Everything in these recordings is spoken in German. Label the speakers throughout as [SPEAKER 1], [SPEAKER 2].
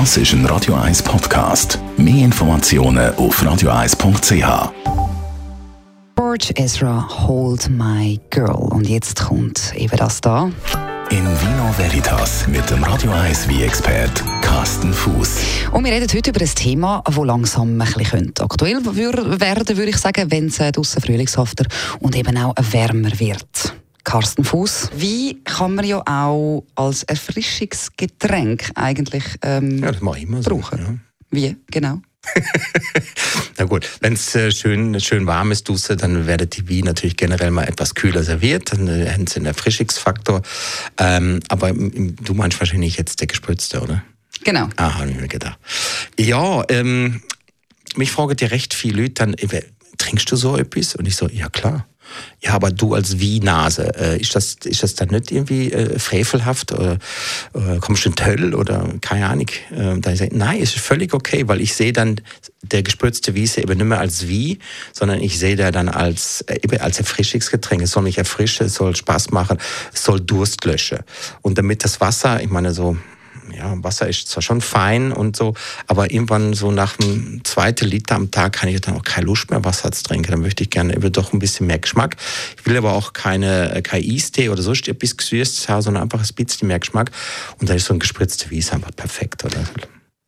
[SPEAKER 1] Das ist ein Radio 1 Podcast. Mehr Informationen auf radio1.ch.
[SPEAKER 2] George Ezra, Hold My Girl. Und jetzt kommt eben das da.
[SPEAKER 1] In Vino Veritas mit dem Radio 1 wie expert Carsten Fuß.
[SPEAKER 2] Und wir reden heute über ein Thema, das langsam ein bisschen aktuell werden würde ich sagen, wenn es äh, draussen frühlingshafter und eben auch wärmer wird. Carsten Fuß. Wie kann man ja auch als Erfrischungsgetränk eigentlich ähm,
[SPEAKER 3] ja, das mache ich immer so,
[SPEAKER 2] brauchen. Ja. Wie genau?
[SPEAKER 3] Na gut, wenn es äh, schön, schön warm ist, Dusse, dann werdet die Wien natürlich generell mal etwas kühler serviert. Dann äh, hätten sie einen Erfrischungsfaktor. Ähm, aber du meinst wahrscheinlich jetzt der gespritzte, oder?
[SPEAKER 2] Genau.
[SPEAKER 3] Ah, habe ich mir gedacht. Ja, ähm, mich fragen ja recht viele Leute dann, trinkst du so etwas? Und ich so, ja klar. Ja, aber du als Wie-Nase, äh, ist, das, ist das dann nicht irgendwie äh, frevelhaft oder äh, kommst du in Töll oder keine Ahnung? Äh, da ich sage, nein, ist völlig okay, weil ich sehe dann der gespritzte Wiese eben nicht mehr als Wie, sondern ich sehe da dann als, äh, eben als Erfrischungsgetränk. Es soll mich erfrischen, es soll Spaß machen, es soll Durst löschen. Und damit das Wasser, ich meine so ja, Wasser ist zwar schon fein und so, aber irgendwann so nach dem zweiten Liter am Tag kann ich dann auch keine Lust mehr Wasser zu trinken. Dann möchte ich gerne eben doch ein bisschen mehr Geschmack. Ich will aber auch keine, äh, kein Eistee oder so etwas Gesüßtes haben, sondern einfach ein bisschen mehr Geschmack. Und da ist so ein gespritzter Wies einfach perfekt, oder?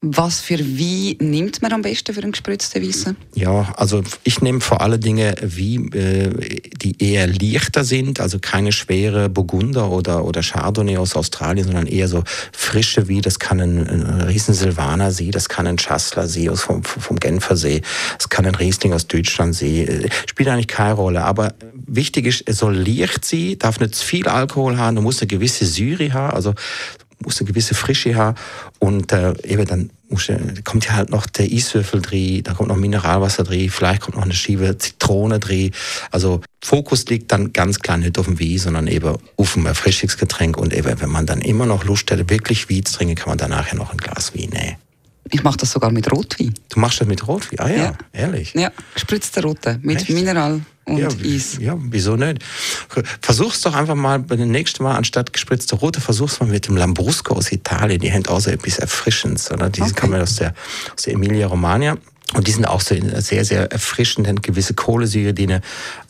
[SPEAKER 2] Was für Wein nimmt man am besten für einen gespritzten Weissen?
[SPEAKER 3] Ja, also ich nehme vor allen Dingen Wein, äh, die eher leichter sind, also keine schwere Burgunder oder, oder Chardonnay aus Australien, sondern eher so frische Wein. Das kann ein, ein riesen Silvaner See, das kann ein Schassler See aus vom, vom Genfer See, das kann ein Riesling aus Deutschland See. Äh, spielt eigentlich keine Rolle, aber wichtig ist, es soll leicht sein, darf nicht zu viel Alkohol haben, du musst eine gewisse Syre haben, also muss eine gewisse Frische haben und äh, eben dann kommt ja halt noch der Eiswürfel drin, da kommt noch Mineralwasser drin, vielleicht kommt noch eine Schiebe Zitrone drin. Also Fokus liegt dann ganz klar nicht auf dem Wein, sondern eben auf dem Erfrischungsgetränk und eben, wenn man dann immer noch Lust hat, wirklich Wein zu trinken, kann man danach ja noch ein Glas Wein nehmen.
[SPEAKER 2] Ich mache das sogar mit Rotwein.
[SPEAKER 3] Du machst das mit Rotwein? Ah ja,
[SPEAKER 2] ja.
[SPEAKER 3] ehrlich?
[SPEAKER 2] Ja, gespritzter Rote mit Echt? Mineral und
[SPEAKER 3] ja,
[SPEAKER 2] Eis.
[SPEAKER 3] Ja, wieso nicht? Versuch's doch einfach mal bei dem nächsten Mal anstatt gespritzter Rote, versuch's mal mit dem Lambrusco aus Italien. Die haben auch so etwas Erfrischendes, oder? Die okay. kommen aus der, aus der Emilia Romagna. Und die sind auch so sehr, sehr erfrischend, haben gewisse Kohlensäure, die eine,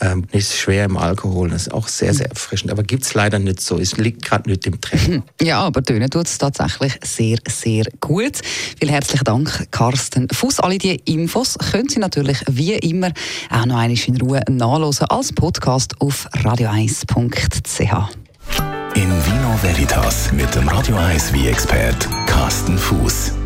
[SPEAKER 3] ähm, nicht schwer im Alkohol. Das ist auch sehr, sehr erfrischend. Aber gibt's leider nicht so. Es liegt gerade nicht im Trend.
[SPEAKER 2] Ja, aber tönen tut es tatsächlich sehr, sehr gut. Vielen herzlichen Dank, Carsten Fuß. Alle diese Infos können Sie natürlich wie immer auch noch einmal in Ruhe nachlesen als Podcast auf radio1.ch.
[SPEAKER 1] In Vino Veritas mit dem Radio 1 wie expert Carsten Fuß.